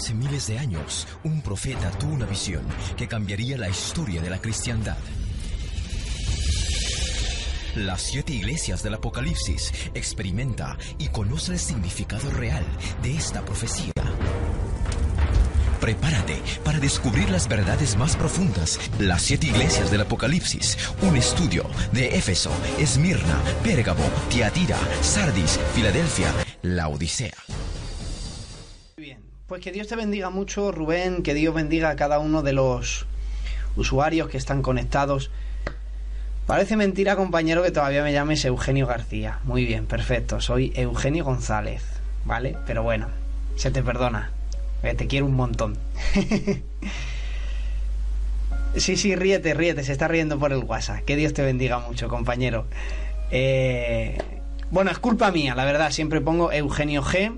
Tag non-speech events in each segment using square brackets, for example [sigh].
Hace miles de años, un profeta tuvo una visión que cambiaría la historia de la cristiandad. Las siete iglesias del Apocalipsis experimenta y conoce el significado real de esta profecía. Prepárate para descubrir las verdades más profundas. Las siete iglesias del Apocalipsis. Un estudio de Éfeso, Esmirna, Pérgamo, Tiatira, Sardis, Filadelfia, la Odisea. Pues que Dios te bendiga mucho, Rubén. Que Dios bendiga a cada uno de los usuarios que están conectados. Parece mentira, compañero, que todavía me llames Eugenio García. Muy bien, perfecto. Soy Eugenio González, ¿vale? Pero bueno, se te perdona. Eh, te quiero un montón. [laughs] sí, sí, ríete, ríete. Se está riendo por el WhatsApp. Que Dios te bendiga mucho, compañero. Eh, bueno, es culpa mía, la verdad. Siempre pongo Eugenio G.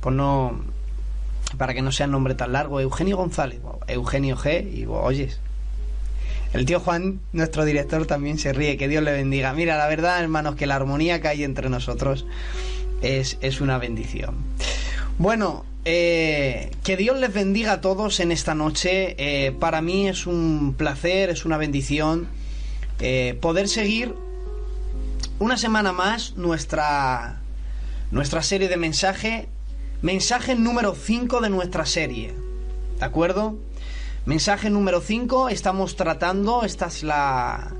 Pues no. Para que no sea nombre tan largo. Eugenio González. Eugenio G. Y oyes. El tío Juan, nuestro director, también se ríe. Que Dios le bendiga. Mira, la verdad, hermanos, que la armonía que hay entre nosotros es, es una bendición. Bueno, eh, que Dios les bendiga a todos en esta noche. Eh, para mí es un placer, es una bendición eh, poder seguir una semana más nuestra, nuestra serie de mensaje. Mensaje número 5 de nuestra serie. ¿De acuerdo? Mensaje número 5. Estamos tratando. Esta es la.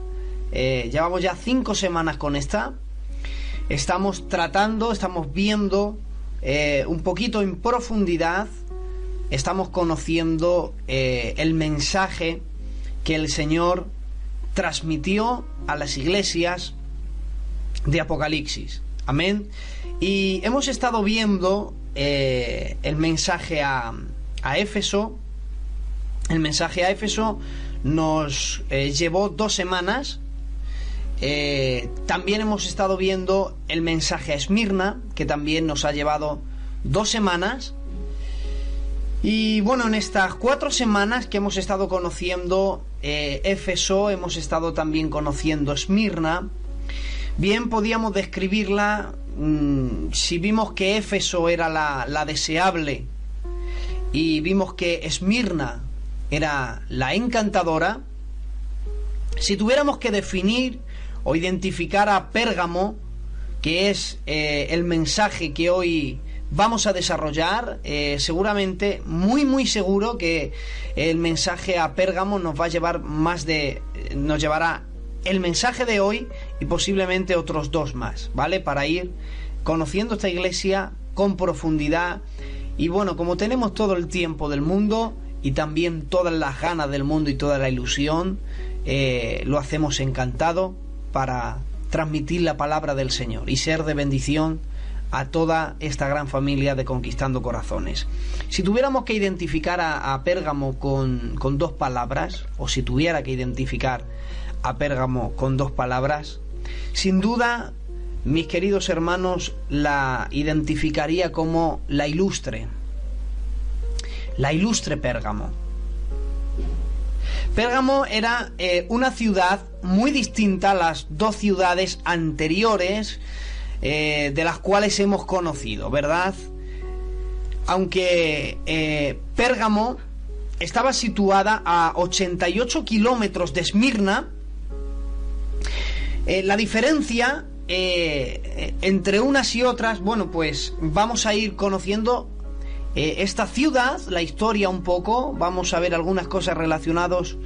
llevamos ya 5 semanas con esta. Estamos tratando, estamos viendo eh, un poquito en profundidad estamos conociendo eh, el mensaje que el Señor transmitió a las iglesias de Apocalipsis. Amén. Y hemos estado viendo eh, el mensaje a, a, Éfeso. El mensaje a Éfeso nos llevó dos semanas eh, también hemos estado viendo el mensaje a Esmirna, que también nos ha llevado dos semanas. Y bueno, en estas cuatro semanas que hemos estado conociendo eh, Éfeso, hemos estado también conociendo Esmirna. Bien, podíamos describirla mmm, si vimos que Éfeso era la, la deseable y vimos que Esmirna era la encantadora. Si tuviéramos que definir o identificar a Pérgamo, que es eh, el mensaje que hoy vamos a desarrollar, eh, seguramente, muy muy seguro que el mensaje a Pérgamo nos va a llevar más de, nos llevará el mensaje de hoy y posiblemente otros dos más, ¿vale? Para ir conociendo esta iglesia con profundidad y bueno, como tenemos todo el tiempo del mundo y también todas las ganas del mundo y toda la ilusión, eh, lo hacemos encantado para transmitir la palabra del Señor y ser de bendición a toda esta gran familia de Conquistando Corazones. Si tuviéramos que identificar a, a Pérgamo con, con, dos palabras, o si tuviera que identificar a Pérgamo con dos palabras, sin duda, mis queridos hermanos, la identificaría como la ilustre. La ilustre Pérgamo. Pérgamo era eh, una ciudad muy distinta a las dos ciudades anteriores eh, de las cuales hemos conocido, ¿verdad? Aunque eh, Pérgamo estaba situada a 88 kilómetros de Esmirna, la diferencia entre unas y otras, bueno, pues vamos a ir conociendo eh, esta ciudad, la historia un poco, vamos a ver algunas cosas relacionadas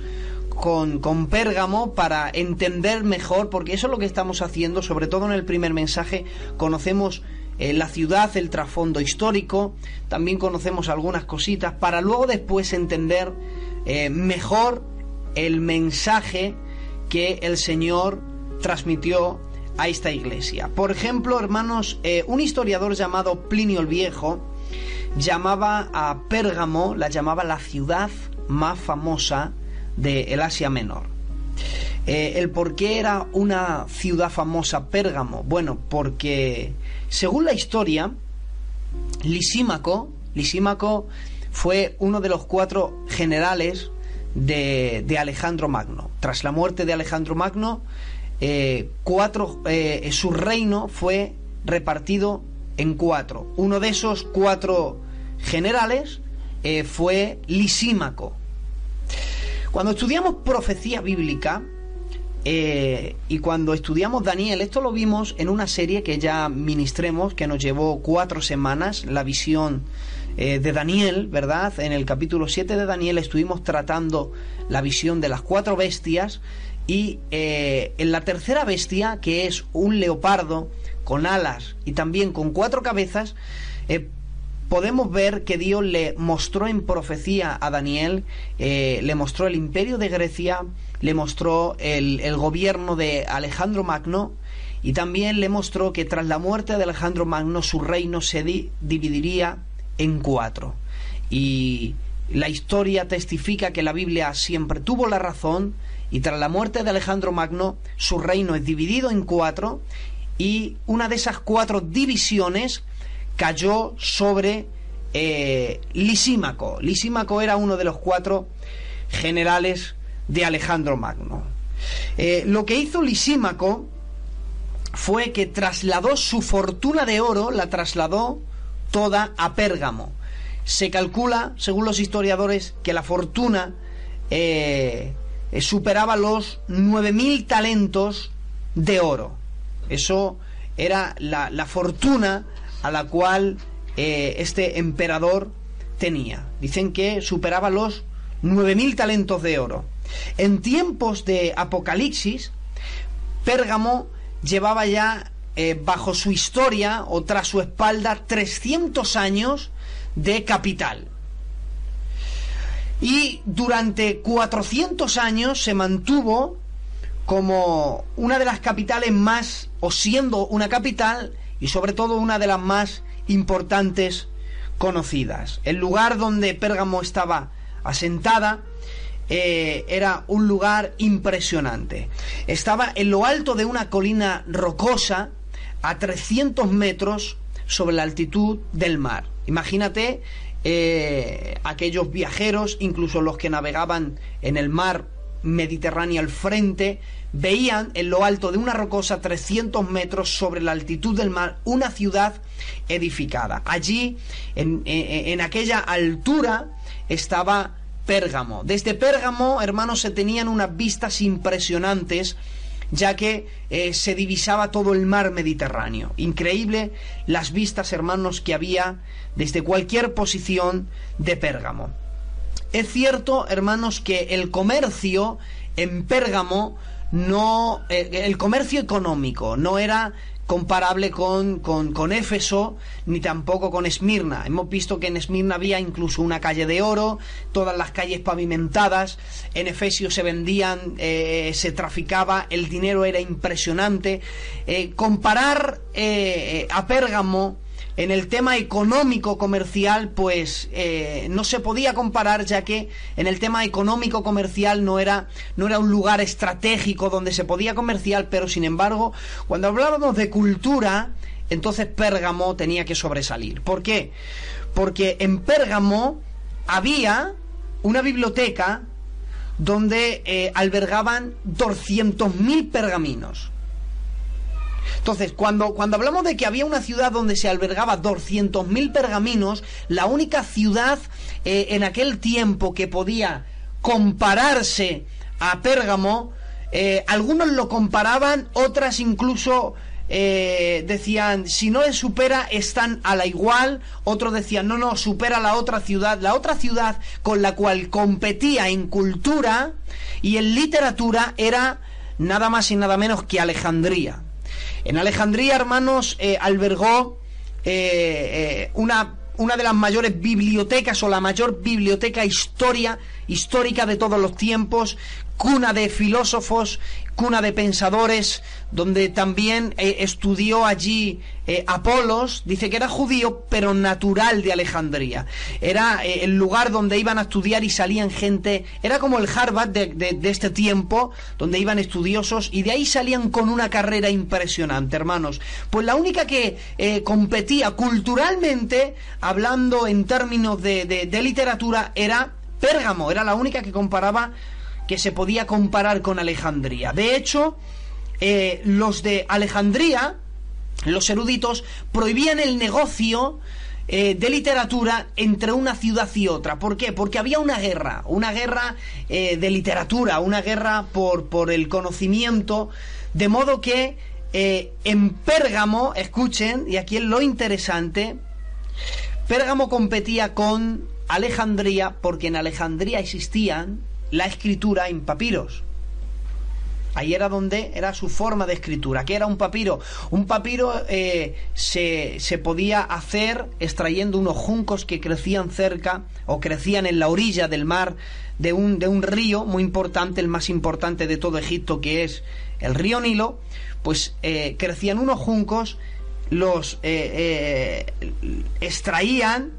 con, con, Pérgamo para entender mejor, porque eso es lo que estamos haciendo, sobre todo en el primer mensaje, conocemos eh, la ciudad, el trasfondo histórico, también conocemos algunas cositas, para luego después entender eh, mejor el mensaje que el Señor transmitió a esta iglesia. Por ejemplo, hermanos, un historiador llamado Plinio el Viejo, llamaba a Pérgamo, la llamaba la ciudad más famosa del el Asia Menor. Eh, ¿El por qué era una ciudad famosa Pérgamo? Bueno, porque según la historia, Lisímaco, Lisímaco fue uno de los cuatro generales de, de Alejandro Magno. Tras la muerte de Alejandro Magno, eh, cuatro, eh, su reino fue repartido en cuatro. Uno de esos cuatro generales eh, fue Lisímaco. Cuando estudiamos profecía bíblica, y cuando estudiamos Daniel, esto lo vimos en una serie que ya ministremos, que nos llevó cuatro semanas, la visión de Daniel, ¿verdad? En el capítulo 7 de Daniel estuvimos tratando la visión de las cuatro bestias y eh, en la tercera bestia, que es un leopardo con alas y también con cuatro cabezas, podemos ver que Dios le mostró en profecía a Daniel, le mostró el imperio de Grecia, le mostró el, gobierno de Alejandro Magno y también le mostró que tras la muerte de Alejandro Magno su reino se dividiría en cuatro. Y la historia testifica que la Biblia siempre tuvo la razón y tras la muerte de Alejandro Magno su reino es dividido en cuatro y una de esas cuatro divisiones cayó sobre eh, Lisímaco. Lisímaco era uno de los cuatro generales de Alejandro Magno. Eh, lo que hizo Lisímaco fue que trasladó su fortuna de oro, la trasladó toda a Pérgamo. Se calcula, según los historiadores, que la fortuna eh, eh, superaba los 9.000 talentos de oro. Eso era la, fortuna a la cual este emperador tenía. Dicen que superaba los 9.000 talentos de oro. En tiempos de Apocalipsis, Pérgamo llevaba ya eh, bajo su historia o tras su espalda 300 años de capital. Y durante 400 años se mantuvo como una de las capitales más, o siendo una capital, y sobre todo una de las más importantes conocidas. El lugar donde Pérgamo estaba asentada eh, era un lugar impresionante. Estaba en lo alto de una colina rocosa a 300 metros sobre la altitud del mar. Imagínate eh, aquellos viajeros, incluso los que navegaban en el mar Mediterráneo al frente, veían en lo alto de una rocosa 300 metros sobre la altitud del mar una ciudad edificada. Allí, en, en aquella altura, estaba Pérgamo. Desde Pérgamo, hermanos, se tenían unas vistas impresionantes ya que eh, se divisaba todo el mar Mediterráneo. Increíble las vistas, hermanos, que había desde cualquier posición de Pérgamo. Es cierto, hermanos, que el comercio en Pérgamo no, eh, el comercio económico no era comparable con, con, Éfeso ni tampoco con Esmirna. Hemos visto que en Esmirna había incluso una calle de oro, todas las calles pavimentadas, en Efesio se vendían, eh, se traficaba, el dinero era impresionante. Eh, comparar eh, a Pérgamo en el tema económico comercial, pues eh, no se podía comparar, ya que en el tema económico comercial no era, no era un lugar estratégico donde se podía comerciar, pero sin embargo, cuando hablábamos de cultura, entonces Pérgamo tenía que sobresalir. ¿Por qué? Porque en Pérgamo había una biblioteca donde eh, albergaban 200.000 pergaminos. Entonces, cuando, cuando hablamos de que había una ciudad donde se albergaba 200.000 pergaminos, la única ciudad eh, en aquel tiempo que podía compararse a Pérgamo, eh, algunos lo comparaban, otras incluso eh, decían, si no le supera, están a la igual. Otros decían, no, no, supera la otra ciudad. La otra ciudad con la cual competía en cultura y en literatura era nada más y nada menos que Alejandría. En Alejandría, hermanos, eh, albergó eh, eh, una, una de las mayores bibliotecas o la mayor biblioteca historia, histórica de todos los tiempos, cuna de filósofos, cuna de pensadores, donde también eh, estudió allí eh, Apolos, dice que era judío, pero natural de Alejandría. Era eh, el lugar donde iban a estudiar y salían gente, era como el Harvard de, este tiempo, donde iban estudiosos y de ahí salían con una carrera impresionante, hermanos. Pues la única que competía culturalmente, hablando en términos de, de literatura, era Pérgamo, era la única que comparaba que se podía comparar con Alejandría. De hecho, eh, los de Alejandría, los eruditos, prohibían el negocio eh, de literatura entre una ciudad y otra. ¿Por qué? Porque había una guerra, una guerra eh, de literatura, una guerra por, por el conocimiento, de modo que en Pérgamo, escuchen, y aquí es lo interesante, Pérgamo competía con Alejandría porque en Alejandría existían la escritura en papiros. Ahí era donde era su forma de escritura. ¿Qué era un papiro? Un papiro eh, se, se, podía hacer extrayendo unos juncos que crecían cerca o crecían en la orilla del mar de un, de un río muy importante, el más importante de todo Egipto, que es el río Nilo. Pues eh, crecían unos juncos, los eh, extraían,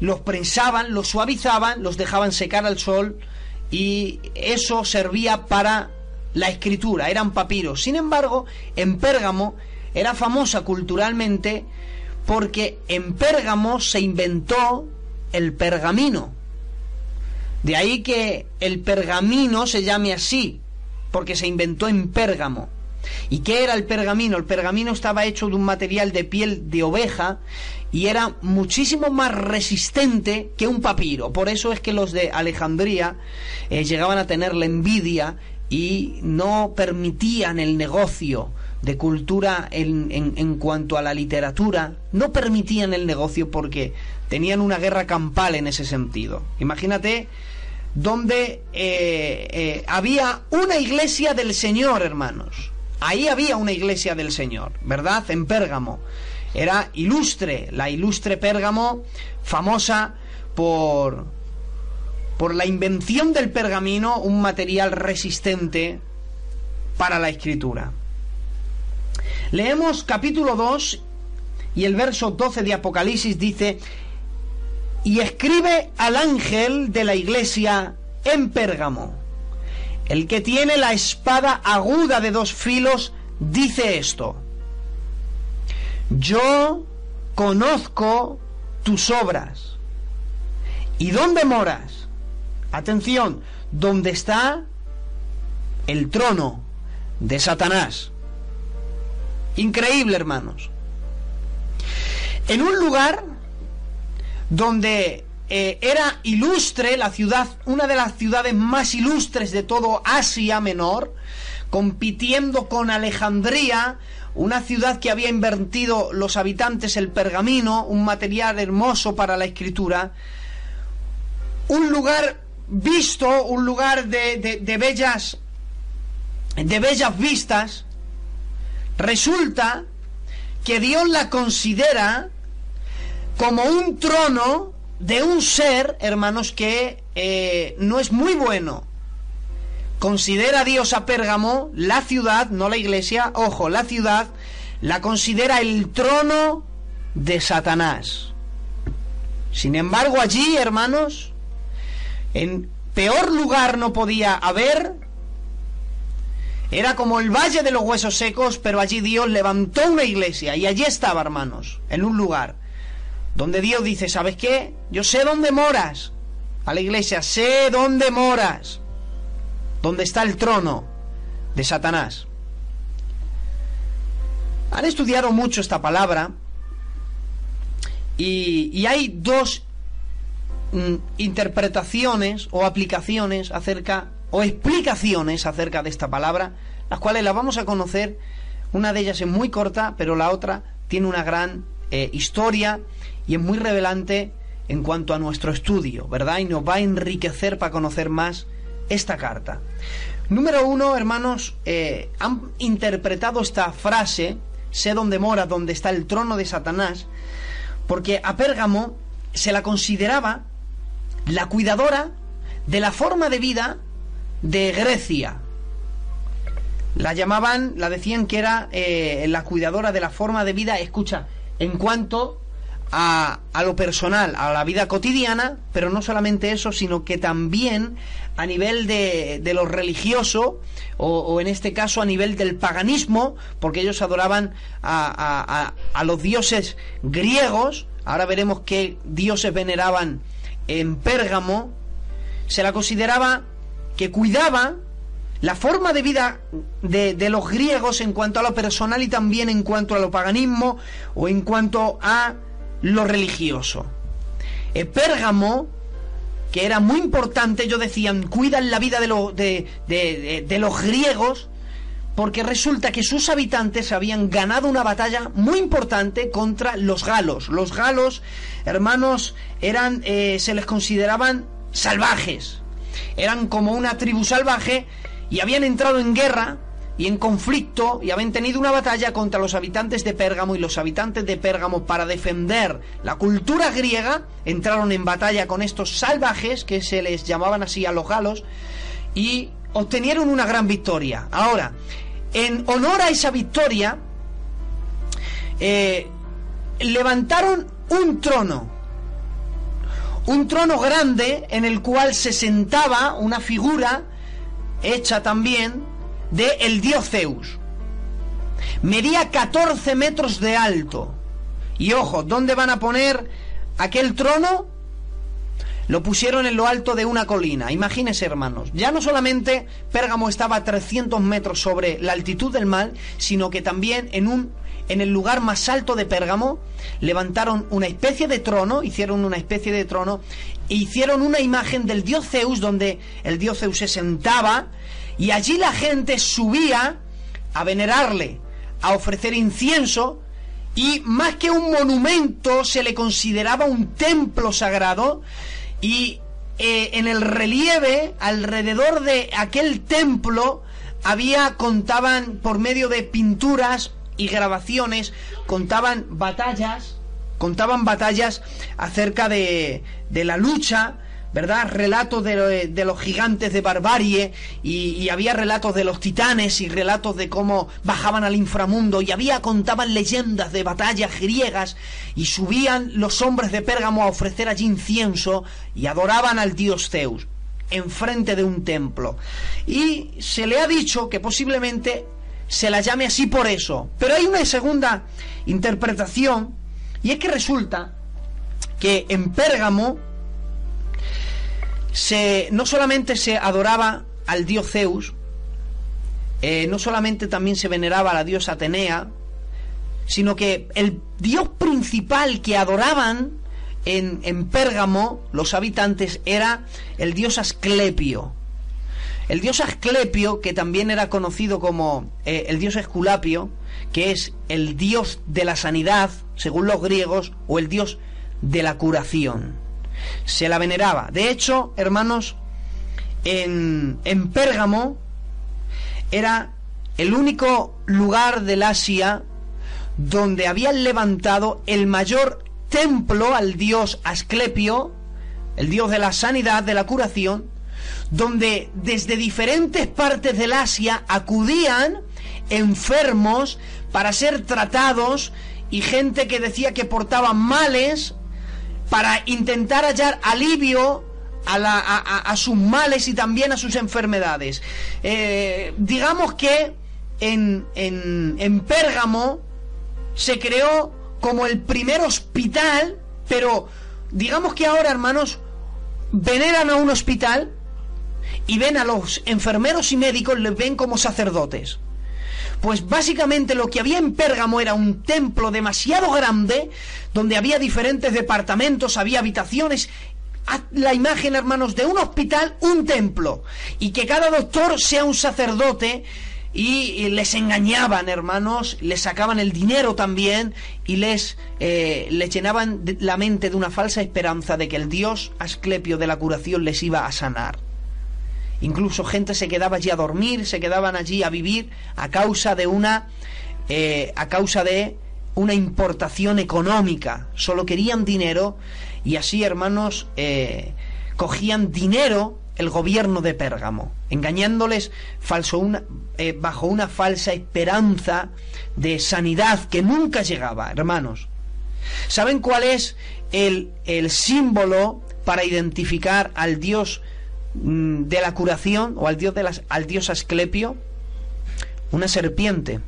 los prensaban, los suavizaban, los dejaban secar al sol y eso servía para la escritura, eran papiros. Sin embargo, en Pérgamo era famosa culturalmente porque en Pérgamo se inventó el pergamino. De ahí que el pergamino se llame así, porque se inventó en Pérgamo. ¿Y qué era el pergamino? El pergamino estaba hecho de un material de piel de oveja y era muchísimo más resistente que un papiro. Por eso es que los de Alejandría eh, llegaban a tener la envidia y no permitían el negocio de cultura en, en, cuanto a la literatura, no permitían el negocio porque tenían una guerra campal en ese sentido. Imagínate donde eh, eh, había una iglesia del Señor, hermanos. Ahí había una iglesia del Señor, ¿verdad? En Pérgamo. Era ilustre, la ilustre Pérgamo, famosa por por la invención del pergamino, un material resistente para la escritura. Leemos capítulo 2 y el verso 12 de Apocalipsis dice, y escribe al ángel de la iglesia en Pérgamo, el que tiene la espada aguda de dos filos, dice esto, yo conozco tus obras y dónde moras Atención, ¿dónde está el trono de Satanás? Increíble, hermanos. En un lugar donde eh, era ilustre la ciudad, una de las ciudades más ilustres de todo Asia Menor, compitiendo con Alejandría, una ciudad que había invertido los habitantes el pergamino, un material hermoso para la escritura, un lugar visto un lugar de, de, bellas de bellas vistas. Resulta que Dios la considera como un trono de un ser, hermanos, que eh, no es muy bueno. Considera Dios a Pérgamo, la ciudad, no la iglesia, ojo, la ciudad, la considera el trono de Satanás. Sin embargo, allí, hermanos, en peor lugar no podía haber. Era como el valle de los huesos secos, pero allí Dios levantó una iglesia y allí estaba, hermanos, en un lugar donde Dios dice, ¿sabes qué? Yo sé dónde moras. A la iglesia, sé dónde moras. Donde está el trono de Satanás. Han estudiado mucho esta palabra y, y hay dos Mm, interpretaciones o aplicaciones acerca o explicaciones acerca de esta palabra, las cuales las vamos a conocer. Una de ellas es muy corta, pero la otra tiene una gran eh, historia y es muy revelante en cuanto a nuestro estudio, ¿verdad? Y nos va a enriquecer para conocer más esta carta. Número uno, hermanos, eh, han interpretado esta frase, sé dónde mora, donde está el trono de Satanás, porque a Pérgamo se la consideraba la cuidadora de la forma de vida de Grecia. La llamaban, la decían que era eh, la cuidadora de la forma de vida, escucha, en cuanto a, a, lo personal, a la vida cotidiana, pero no solamente eso, sino que también a nivel de, de lo religioso, o, en este caso a nivel del paganismo, porque ellos adoraban a, a, a los dioses griegos, ahora veremos qué dioses veneraban en Pérgamo, se la consideraba que cuidaba la forma de vida de, los griegos en cuanto a lo personal y también en cuanto a lo paganismo o en cuanto a lo religioso. Eh, Pérgamo, que era muy importante, ellos decían, cuidan la vida de, de, de los griegos, porque resulta que sus habitantes habían ganado una batalla muy importante contra los galos. Los galos, hermanos, eran, eh, se les consideraban salvajes. Eran como una tribu salvaje y habían entrado en guerra y en conflicto y habían tenido una batalla contra los habitantes de Pérgamo y los habitantes de Pérgamo para defender la cultura griega entraron en batalla con estos salvajes que se les llamaban así a los galos y obtenieron una gran victoria. Ahora, en honor a esa victoria, eh, levantaron un trono, un trono grande en el cual se sentaba una figura hecha también de el dios Zeus. Medía 14 metros de alto. Y ojo, ¿dónde van a poner aquel trono? Lo pusieron en lo alto de una colina. Imagínense, hermanos. Ya no solamente Pérgamo estaba a 300 metros sobre la altitud del mar, sino que también en un en el lugar más alto de Pérgamo levantaron una especie de trono, hicieron una especie de trono e hicieron una imagen del dios Zeus donde el dios Zeus se sentaba y allí la gente subía a venerarle, a ofrecer incienso y más que un monumento se le consideraba un templo sagrado y eh, en el relieve alrededor de aquel templo había contaban por medio de pinturas y grabaciones contaban batallas contaban batallas acerca de, de la lucha ¿verdad? Relatos de, los gigantes de barbarie y, había relatos de los titanes y relatos de cómo bajaban al inframundo y había, contaban leyendas de batallas griegas y subían los hombres de Pérgamo a ofrecer allí incienso y adoraban al dios Zeus enfrente de un templo. Y se le ha dicho que posiblemente se la llame así por eso. Pero hay una segunda interpretación y es que resulta que en Pérgamo se, no solamente se adoraba al dios Zeus, eh, no solamente también se veneraba a la diosa Atenea, sino que el dios principal que adoraban en, Pérgamo los habitantes era el dios Asclepio. El dios Asclepio, que también era conocido como eh, el dios Esculapio, que es el dios de la sanidad, según los griegos, o el dios de la curación se la veneraba. De hecho, hermanos, en, en Pérgamo era el único lugar del Asia donde habían levantado el mayor templo al dios Asclepio, el dios de la sanidad, de la curación, donde desde diferentes partes del Asia acudían enfermos para ser tratados y gente que decía que portaban males para intentar hallar alivio a, sus males y también a sus enfermedades. Eh, digamos que en, en, en Pérgamo se creó como el primer hospital, pero digamos que ahora, hermanos, veneran a un hospital y ven a los enfermeros y médicos, les ven como sacerdotes. Pues básicamente lo que había en Pérgamo era un templo demasiado grande, donde había diferentes departamentos, había habitaciones, la imagen, hermanos, de un hospital, un templo, y que cada doctor sea un sacerdote, y, les engañaban, hermanos, les sacaban el dinero también y les, eh, les llenaban la mente de una falsa esperanza de que el dios Asclepio de la curación les iba a sanar. Incluso gente se quedaba allí a dormir, se quedaban allí a vivir a causa de una eh, a causa de una importación económica. Solo querían dinero y así, hermanos, eh, cogían dinero el gobierno de Pérgamo, engañándoles falso una, eh, bajo una falsa esperanza de sanidad que nunca llegaba, hermanos. ¿Saben cuál es el, el símbolo para identificar al Dios de la curación o al dios, de al dios Asclepio una serpiente,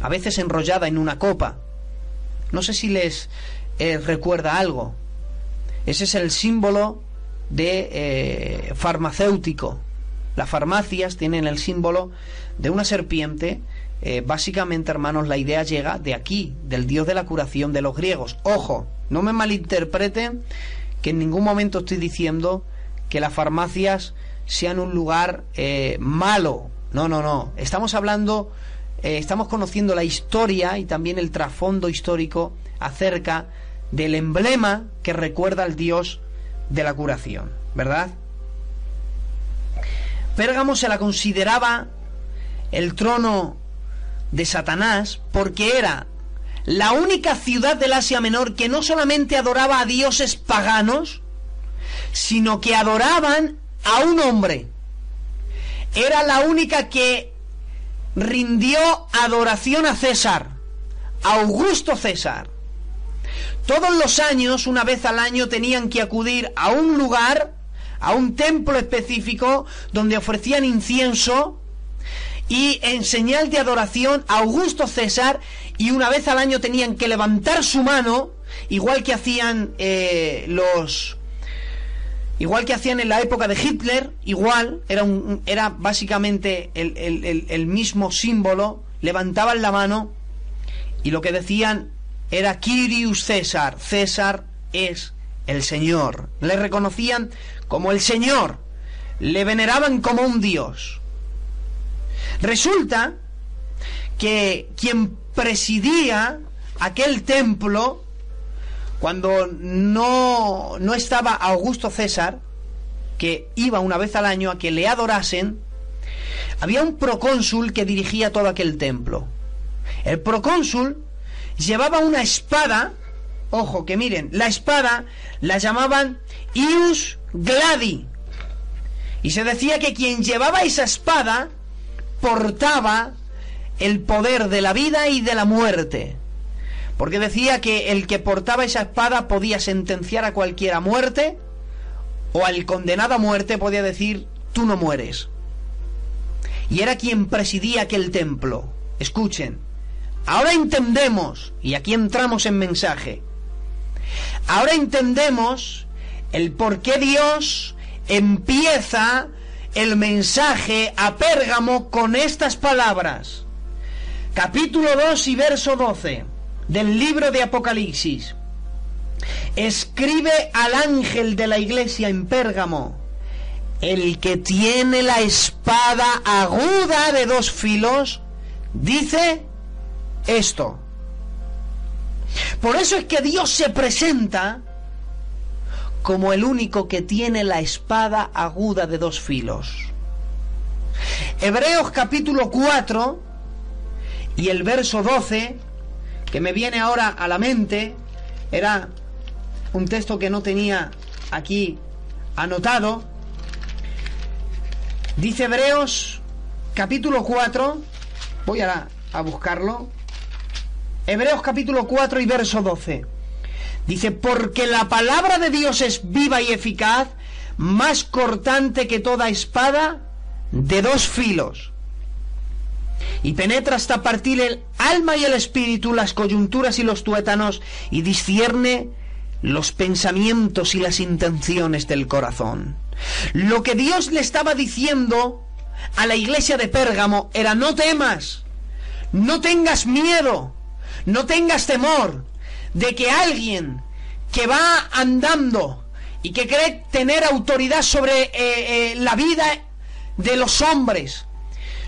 a veces enrollada en una copa. No sé si les eh, recuerda algo. Ese es el símbolo de eh, farmacéutico. Las farmacias tienen el símbolo de una serpiente eh, básicamente, hermanos, la idea llega de aquí, del Dios de la curación de los griegos. Ojo, no me malinterpreten que en ningún momento estoy diciendo que las farmacias sean un lugar eh, malo. No, no, no. Estamos hablando, eh, estamos conociendo la historia y también el trasfondo histórico acerca del emblema que recuerda al Dios de la curación, ¿verdad? Pérgamo se la consideraba el trono de Satanás porque era la única ciudad del Asia Menor que no solamente adoraba a dioses paganos, sino que adoraban a un hombre. Era la única que rindió adoración a César, a Augusto César. Todos los años, una vez al año, tenían que acudir a un lugar, a un templo específico, donde ofrecían incienso y en señal de adoración a Augusto César y una vez al año tenían que levantar su mano, igual que hacían eh, los... Igual que hacían en la época de Hitler, igual, era, un, era básicamente el, el mismo símbolo, levantaban la mano y lo que decían era Kyrius César, César es el Señor. Le reconocían como el Señor, le veneraban como un Dios. Resulta que quien presidía aquel templo, cuando no, no estaba Augusto César, que iba una vez al año a que le adorasen, había un procónsul que dirigía todo aquel templo. El procónsul llevaba una espada, ojo que miren, la espada la llamaban Ius Gladi. Y se decía que quien llevaba esa espada portaba el poder de la vida y de la muerte. Porque decía que el que portaba esa espada podía sentenciar a cualquiera muerte, o al condenado a muerte podía decir, tú no mueres. Y era quien presidía aquel templo. Escuchen, ahora entendemos, y aquí entramos en mensaje, ahora entendemos el por qué Dios empieza el mensaje a Pérgamo con estas palabras. Capítulo 2 y verso 12 del libro de Apocalipsis. Escribe al ángel de la iglesia en Pérgamo, el que tiene la espada aguda de dos filos, dice esto. Por eso es que Dios se presenta como el único que tiene la espada aguda de dos filos. Hebreos capítulo 4 y el verso 12, que me viene ahora a la mente, era un texto que no tenía aquí anotado. Dice Hebreos capítulo 4, voy a, a buscarlo. Hebreos capítulo 4 y verso 12. Dice, porque la palabra de Dios es viva y eficaz, más cortante que toda espada de dos filos. Y penetra hasta partir el alma y el espíritu, las coyunturas y los tuétanos, y discierne los pensamientos y las intenciones del corazón. Lo que Dios le estaba diciendo a la iglesia de Pérgamo era no temas, no tengas miedo, no tengas temor, de que alguien que va andando y que cree tener autoridad sobre eh, eh, la vida de los hombres,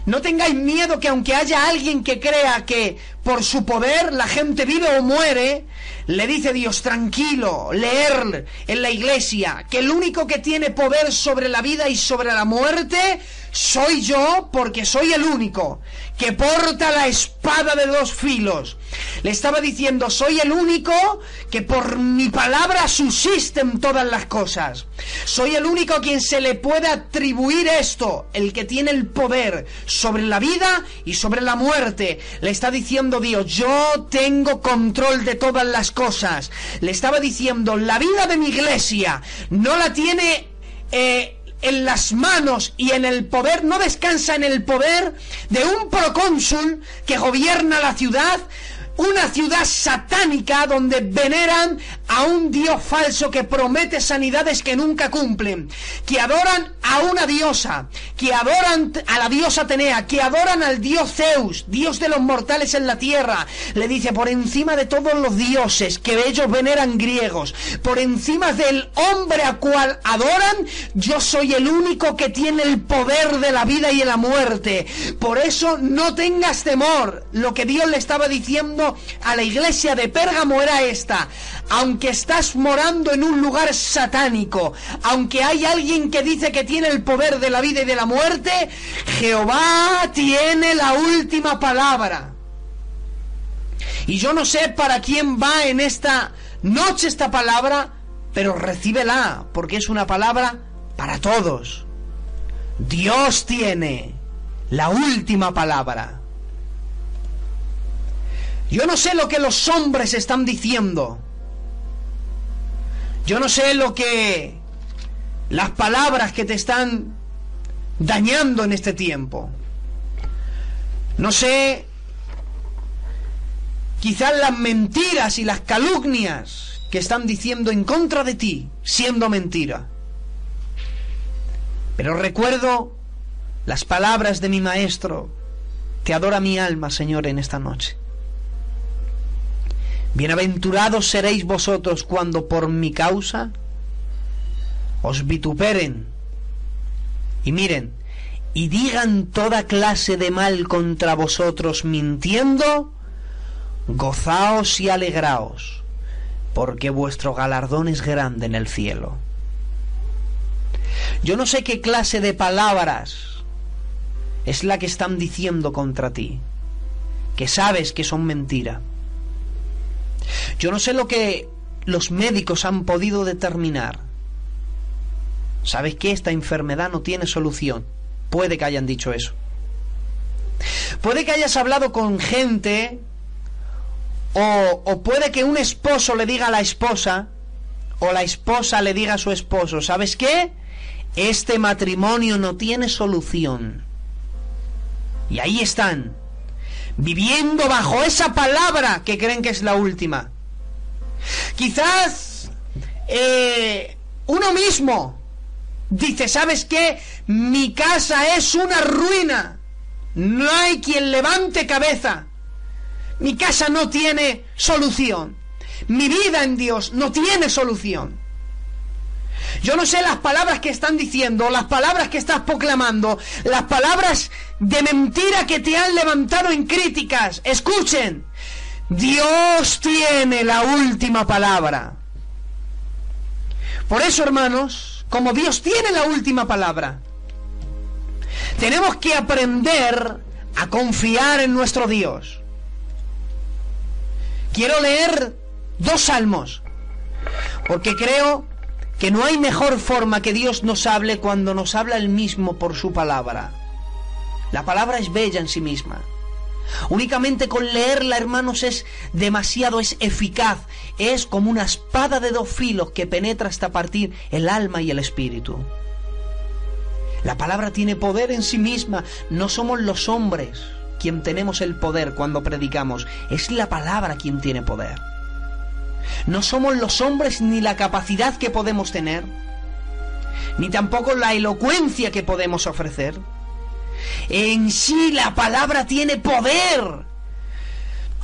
no tengáis miedo que aunque haya alguien que crea que por su poder la gente vive o muere, le dice Dios, tranquilo, leer en la iglesia, que el único que tiene poder sobre la vida y sobre la muerte soy yo porque soy el único que porta la espada de dos filos. Le estaba diciendo, soy el único que por mi palabra subsisten todas las cosas. Soy el único a quien se le puede atribuir esto, el que tiene el poder sobre la vida y sobre la muerte. Le está diciendo Dios, yo tengo control de todas las cosas. Le estaba diciendo, la vida de mi iglesia no la tiene... Eh, en las manos y en el poder, no descansa en el poder de un procónsul que gobierna la ciudad, una ciudad satánica donde veneran a un dios falso que promete sanidades que nunca cumplen, que adoran a una diosa, que adoran a la diosa Atenea, que adoran al dios Zeus, dios de los mortales en la tierra. Le dice, por encima de todos los dioses que ellos veneran griegos, por encima del hombre a cual adoran, yo soy el único que tiene el poder de la vida y de la muerte. Por eso no tengas temor. Lo que Dios le estaba diciendo a la iglesia de Pérgamo era esta. Aunque estás morando en un lugar satánico, aunque hay alguien que dice que tiene el poder de la vida y de la muerte, Jehová tiene la última palabra. Y yo no sé para quién va en esta noche esta palabra, pero recíbela, porque es una palabra para todos. Dios tiene la última palabra. Yo no sé lo que los hombres están diciendo. Yo no sé lo que las palabras que te están dañando en este tiempo. No sé quizás las mentiras y las calumnias que están diciendo en contra de ti, siendo mentira. Pero recuerdo las palabras de mi maestro, que adora mi alma, Señor, en esta noche. Bienaventurados seréis vosotros cuando por mi causa os vituperen y miren y digan toda clase de mal contra vosotros mintiendo, gozaos y alegraos, porque vuestro galardón es grande en el cielo. Yo no sé qué clase de palabras es la que están diciendo contra ti, que sabes que son mentira. Yo no sé lo que los médicos han podido determinar. ¿Sabes que esta enfermedad no tiene solución? Puede que hayan dicho eso. Puede que hayas hablado con gente o, o, puede que un esposo le diga a la esposa o la esposa le diga a su esposo, ¿sabes qué? Este matrimonio no tiene solución. Y ahí están, viviendo bajo esa palabra que creen que es la última. Quizás eh, uno mismo dice, ¿sabes qué? Mi casa es una ruina. No hay quien levante cabeza. Mi casa no tiene solución. Mi vida en Dios no tiene solución. Yo no sé las palabras que están diciendo, las palabras que estás proclamando, las palabras de mentira que te han levantado en críticas. Escuchen, Dios tiene la última palabra. Por eso, hermanos, como Dios tiene la última palabra, tenemos que aprender a confiar en nuestro Dios. Quiero leer dos salmos, porque creo que no hay mejor forma que Dios nos hable cuando nos habla Él mismo por su palabra. La palabra es bella en sí misma. Únicamente con leerla, hermanos, es demasiado, es eficaz, es como una espada de dos filos que penetra hasta partir el alma y el espíritu. La palabra tiene poder en sí misma, no somos los hombres quien tenemos el poder cuando predicamos, es la palabra quien tiene poder. No somos los hombres ni la capacidad que podemos tener, ni tampoco la elocuencia que podemos ofrecer. En sí la palabra tiene poder.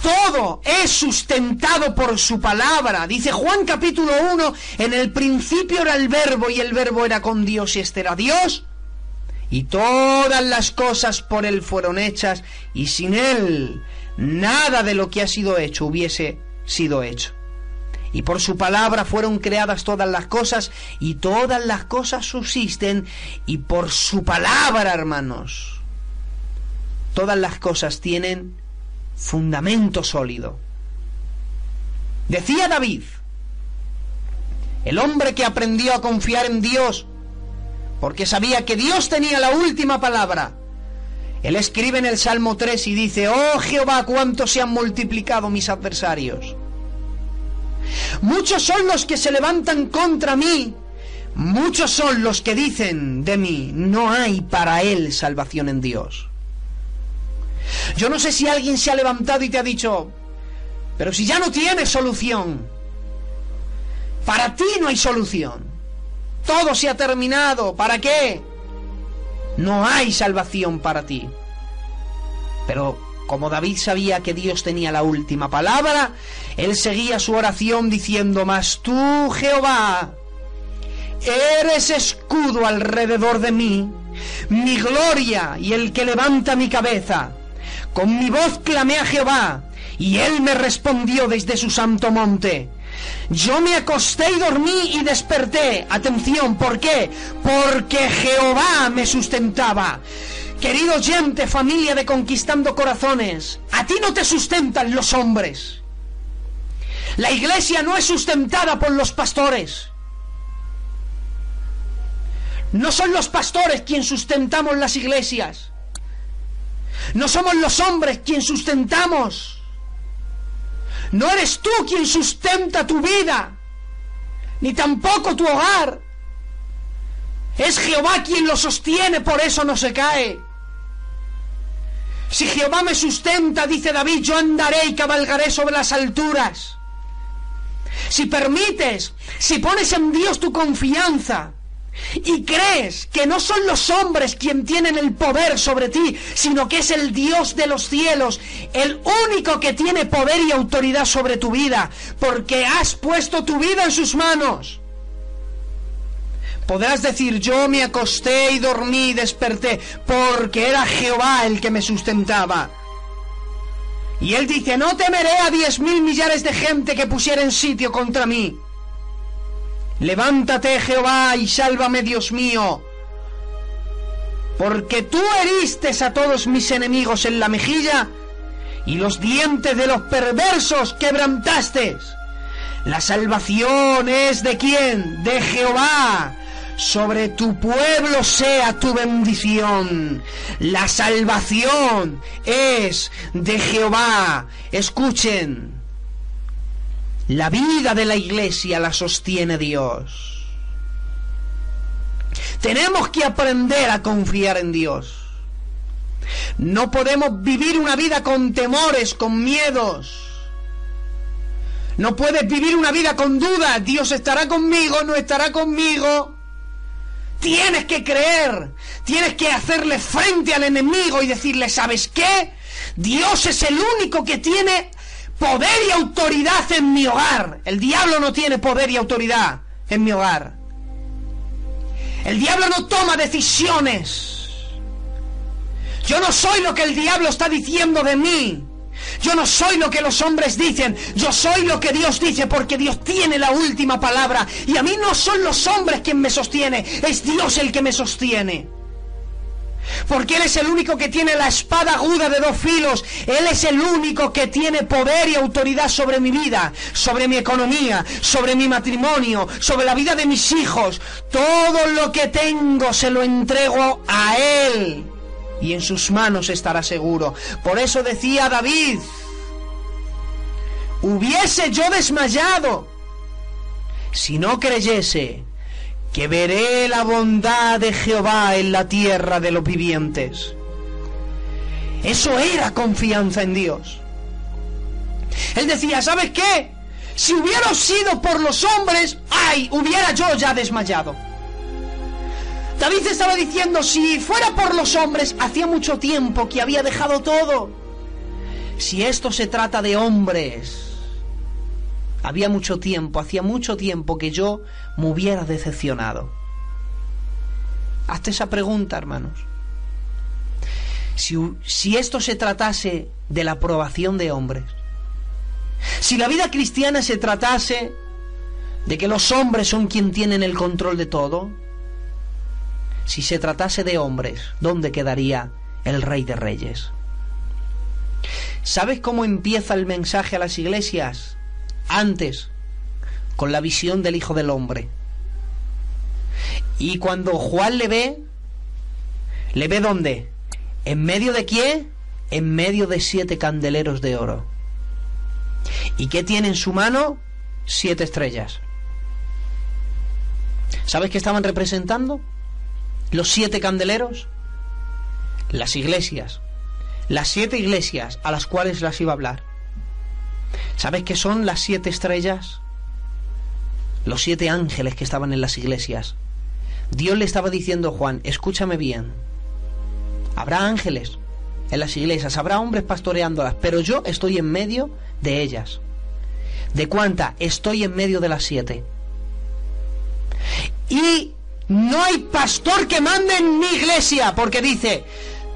Todo es sustentado por su palabra. Dice Juan capítulo 1, en el principio era el verbo y el verbo era con Dios y este era Dios. Y todas las cosas por él fueron hechas y sin él nada de lo que ha sido hecho hubiese sido hecho y por su palabra fueron creadas todas las cosas, y todas las cosas subsisten, y por su palabra, hermanos, todas las cosas tienen fundamento sólido. Decía David, el hombre que aprendió a confiar en Dios, porque sabía que Dios tenía la última palabra, él escribe en el Salmo 3 y dice, oh Jehová, cuánto se han multiplicado mis adversarios. Muchos son los que se levantan contra mí. Muchos son los que dicen de mí, no hay para él salvación en Dios. Yo no sé si alguien se ha levantado y te ha dicho, Pero si ya no tienes solución, para ti no hay solución. Todo se ha terminado. ¿Para qué? No hay salvación para ti. Pero como David sabía que Dios tenía la última palabra, él seguía su oración diciendo, mas tú, Jehová, eres escudo alrededor de mí, mi gloria y el que levanta mi cabeza. Con mi voz clamé a Jehová, y él me respondió desde su santo monte. Yo me acosté y dormí y desperté. Atención, ¿por qué? Porque Jehová me sustentaba. Querido oyente, familia de Conquistando Corazones, a ti no te sustentan los hombres. La iglesia no es sustentada por los pastores. No son los pastores quienes sustentamos las iglesias. No somos los hombres quienes sustentamos. No eres tú quien sustenta tu vida, ni tampoco tu hogar. Es Jehová quien lo sostiene, por eso no se cae. Si Jehová me sustenta, dice David, yo andaré y cabalgaré sobre las alturas. Si permites, si pones en Dios tu confianza y crees que no son los hombres quien tienen el poder sobre ti, sino que es el Dios de los cielos, el único que tiene poder y autoridad sobre tu vida, porque has puesto tu vida en sus manos. Podrás decir, yo me acosté y dormí y desperté, porque era Jehová el que me sustentaba. Y él dice, no temeré a diez mil millares de gente que pusieren sitio contra mí. Levántate, Jehová, y sálvame, Dios mío. Porque tú heriste a todos mis enemigos en la mejilla, y los dientes de los perversos quebrantaste. La salvación es de quién? De Jehová sobre tu pueblo sea tu bendición. La salvación es de Jehová. Escuchen, la vida de la iglesia la sostiene Dios. Tenemos que aprender a confiar en Dios. No podemos vivir una vida con temores, con miedos. No puedes vivir una vida con dudas. Dios estará conmigo, no estará conmigo. Tienes que creer, tienes que hacerle frente al enemigo y decirle, ¿sabes qué? Dios es el único que tiene poder y autoridad en mi hogar. El diablo no tiene poder y autoridad en mi hogar. El diablo no toma decisiones. Yo no soy lo que el diablo está diciendo de mí. Yo no soy lo que los hombres dicen, yo soy lo que Dios dice porque Dios tiene la última palabra. Y a mí no son los hombres quien me sostiene, es Dios el que me sostiene. Porque Él es el único que tiene la espada aguda de dos filos. Él es el único que tiene poder y autoridad sobre mi vida, sobre mi economía, sobre mi matrimonio, sobre la vida de mis hijos. Todo lo que tengo se lo entrego a Él y en sus manos estará seguro. Por eso decía David, hubiese yo desmayado si no creyese que veré la bondad de Jehová en la tierra de los vivientes. Eso era confianza en Dios. Él decía, ¿sabes qué? Si hubiera sido por los hombres, ay, hubiera yo ya desmayado. David estaba diciendo, si fuera por los hombres, hacía mucho tiempo que había dejado todo. Si esto se trata de hombres, había mucho tiempo, hacía mucho tiempo que yo me hubiera decepcionado. Hazte esa pregunta, hermanos. Si, si esto se tratase de la aprobación de hombres, si la vida cristiana se tratase de que los hombres son quien tienen el control de todo, si se tratase de hombres, ¿dónde quedaría el rey de reyes? ¿Sabes cómo empieza el mensaje a las iglesias? Antes, con la visión del Hijo del Hombre. Y cuando Juan le ve, ¿le ve dónde? ¿En medio de qué? En medio de siete candeleros de oro. ¿Y qué tiene en su mano? Siete estrellas. ¿Sabes qué estaban representando? Los siete candeleros, las iglesias, las siete iglesias a las cuales las iba a hablar. ¿Sabes qué son las siete estrellas? Los siete ángeles que estaban en las iglesias. Dios le estaba diciendo a Juan, escúchame bien. Habrá ángeles en las iglesias, habrá hombres pastoreándolas, pero yo estoy en medio de ellas. ¿De cuánta? Estoy en medio de las siete. Y no hay pastor que mande en mi iglesia, porque dice,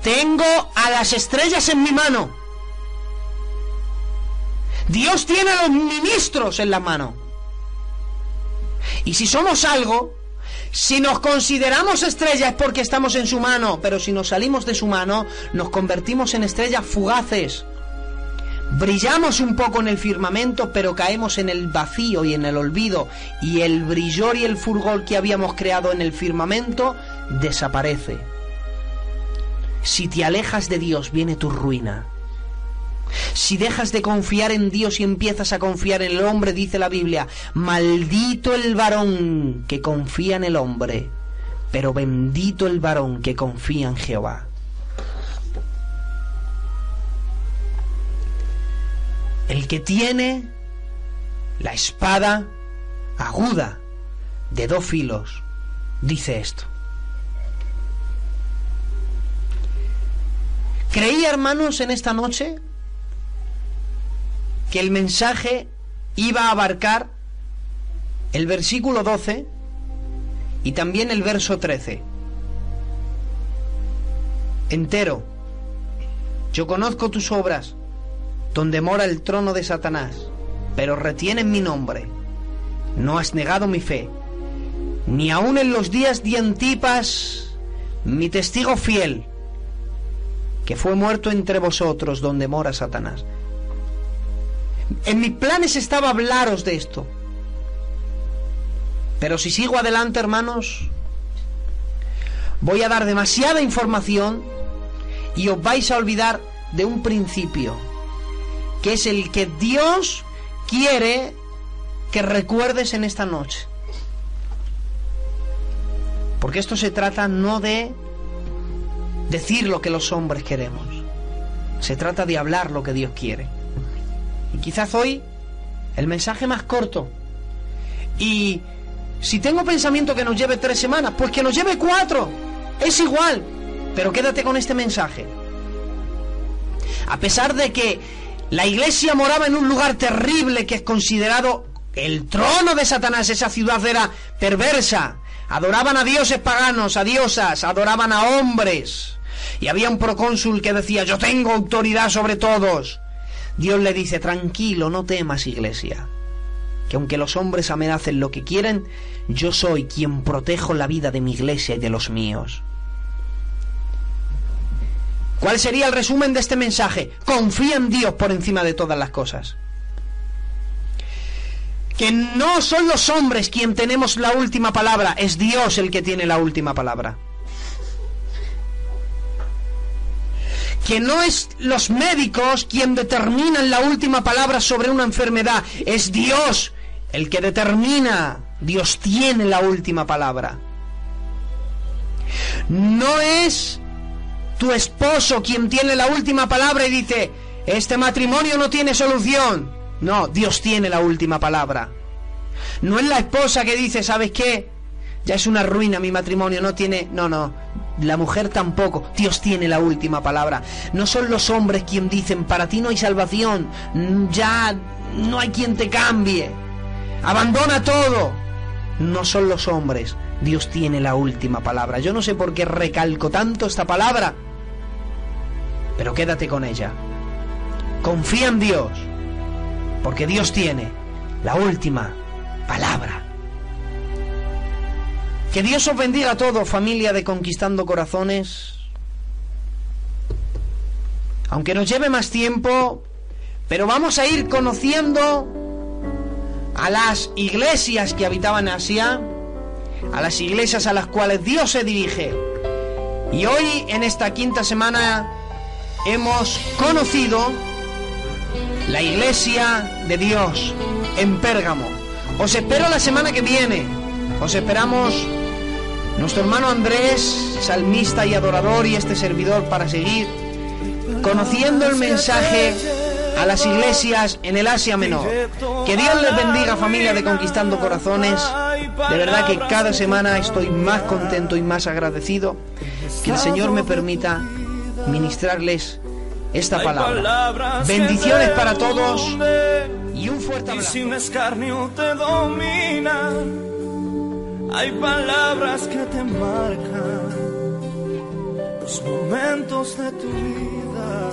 tengo a las estrellas en mi mano. Dios tiene a los ministros en la mano. Y si somos algo, si nos consideramos estrellas es porque estamos en su mano, pero si nos salimos de su mano, nos convertimos en estrellas fugaces. Brillamos un poco en el firmamento, pero caemos en el vacío y en el olvido, y el brillor y el fulgor que habíamos creado en el firmamento desaparece. Si te alejas de Dios, viene tu ruina. Si dejas de confiar en Dios y empiezas a confiar en el hombre, dice la Biblia, maldito el varón que confía en el hombre, pero bendito el varón que confía en Jehová. El que tiene la espada aguda de dos filos, dice esto. Creí, hermanos, en esta noche que el mensaje iba a abarcar el versículo 12 y también el verso 13. Entero. Yo conozco tus obras, donde mora el trono de Satanás, pero retienen mi nombre. No has negado mi fe, ni aun en los días de Antipas, mi testigo fiel, que fue muerto entre vosotros donde mora Satanás. En mis planes estaba hablaros de esto. Pero si sigo adelante, hermanos, voy a dar demasiada información y os vais a olvidar de un principio, que es el que Dios quiere que recuerdes en esta noche. Porque esto se trata no de decir lo que los hombres queremos, se trata de hablar lo que Dios quiere. Y quizás hoy el mensaje más corto. Y si tengo pensamiento que nos lleve tres semanas, pues que nos lleve cuatro. Es igual. Pero quédate con este mensaje. A pesar de que la iglesia moraba en un lugar terrible que es considerado el trono de Satanás, esa ciudad era perversa. Adoraban a dioses paganos, a diosas, adoraban a hombres. Y había un procónsul que decía, yo tengo autoridad sobre todos. Dios le dice, tranquilo, no temas iglesia, que aunque los hombres amenacen lo que quieren, yo soy quien protejo la vida de mi iglesia y de los míos. ¿Cuál sería el resumen de este mensaje? Confía en Dios por encima de todas las cosas. Que no son los hombres quien tenemos la última palabra, es Dios el que tiene la última palabra. que no es los médicos quien determinan la última palabra sobre una enfermedad, es Dios el que determina, Dios tiene la última palabra. No es tu esposo quien tiene la última palabra y dice, este matrimonio no tiene solución. No, Dios tiene la última palabra. No es la esposa que dice, ¿sabes qué? Ya es una ruina mi matrimonio, no tiene... No, no, la mujer tampoco. Dios tiene la última palabra. No son los hombres quien dicen, para ti no hay salvación, ya no hay quien te cambie. Abandona todo. No son los hombres. Dios tiene la última palabra. Yo no sé por qué recalco tanto esta palabra, pero quédate con ella. Confía en Dios, porque Dios tiene la última palabra. Que Dios os bendiga a todos, familia de Conquistando Corazones. Aunque nos lleve más tiempo, pero vamos a ir conociendo a las iglesias que habitaban Asia, a las iglesias a las cuales Dios se dirige. Y hoy, en esta quinta semana, hemos conocido la iglesia de Dios en Pérgamo. Os espero la semana que viene. Os esperamos nuestro hermano Andrés, salmista y adorador, y este servidor para seguir conociendo el mensaje a las iglesias en el Asia Menor. Que Dios les bendiga familia de Conquistando Corazones. De verdad que cada semana estoy más contento y más agradecido que el Señor me permita ministrarles esta palabra. Bendiciones para todos y un fuerte abrazo. Y sin escarnio te domina. Hay palabras que te marcan los momentos de tu vida.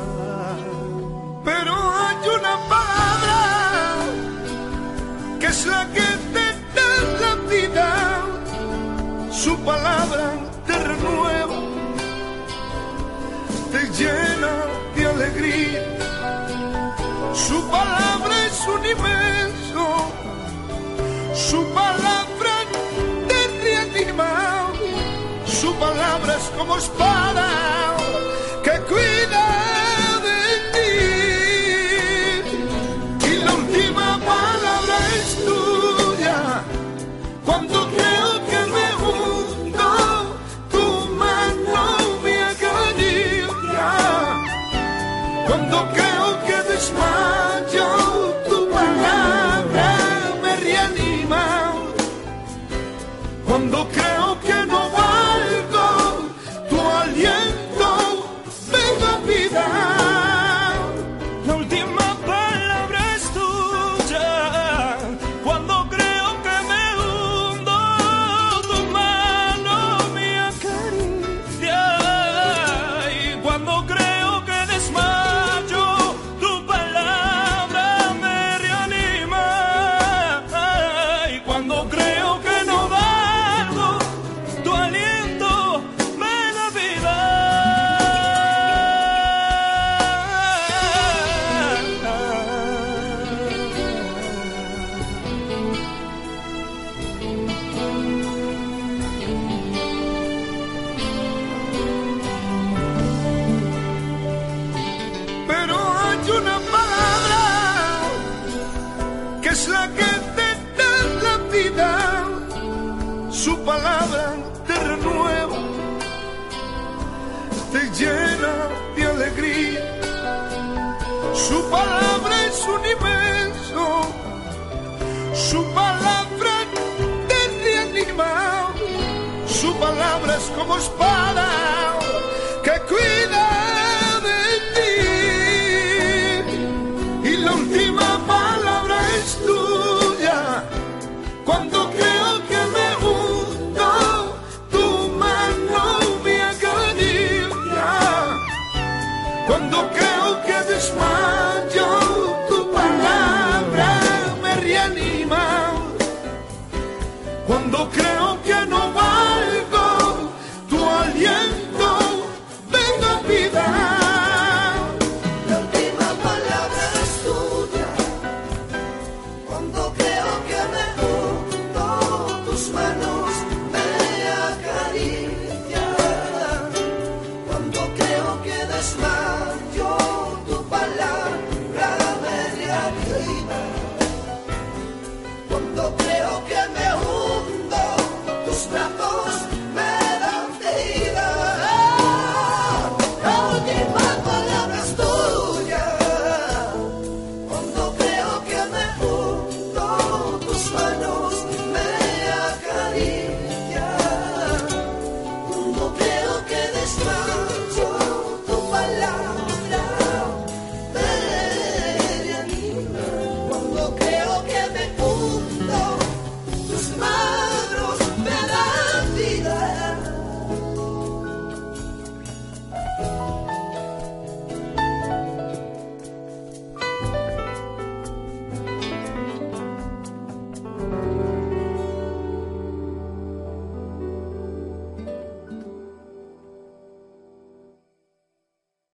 Pero hay una palabra que es la que te da la vida. Su palabra llena de alegría. Su palabra es un inmenso, su palabra te reanima, su palabra es como espada que cuida. do creo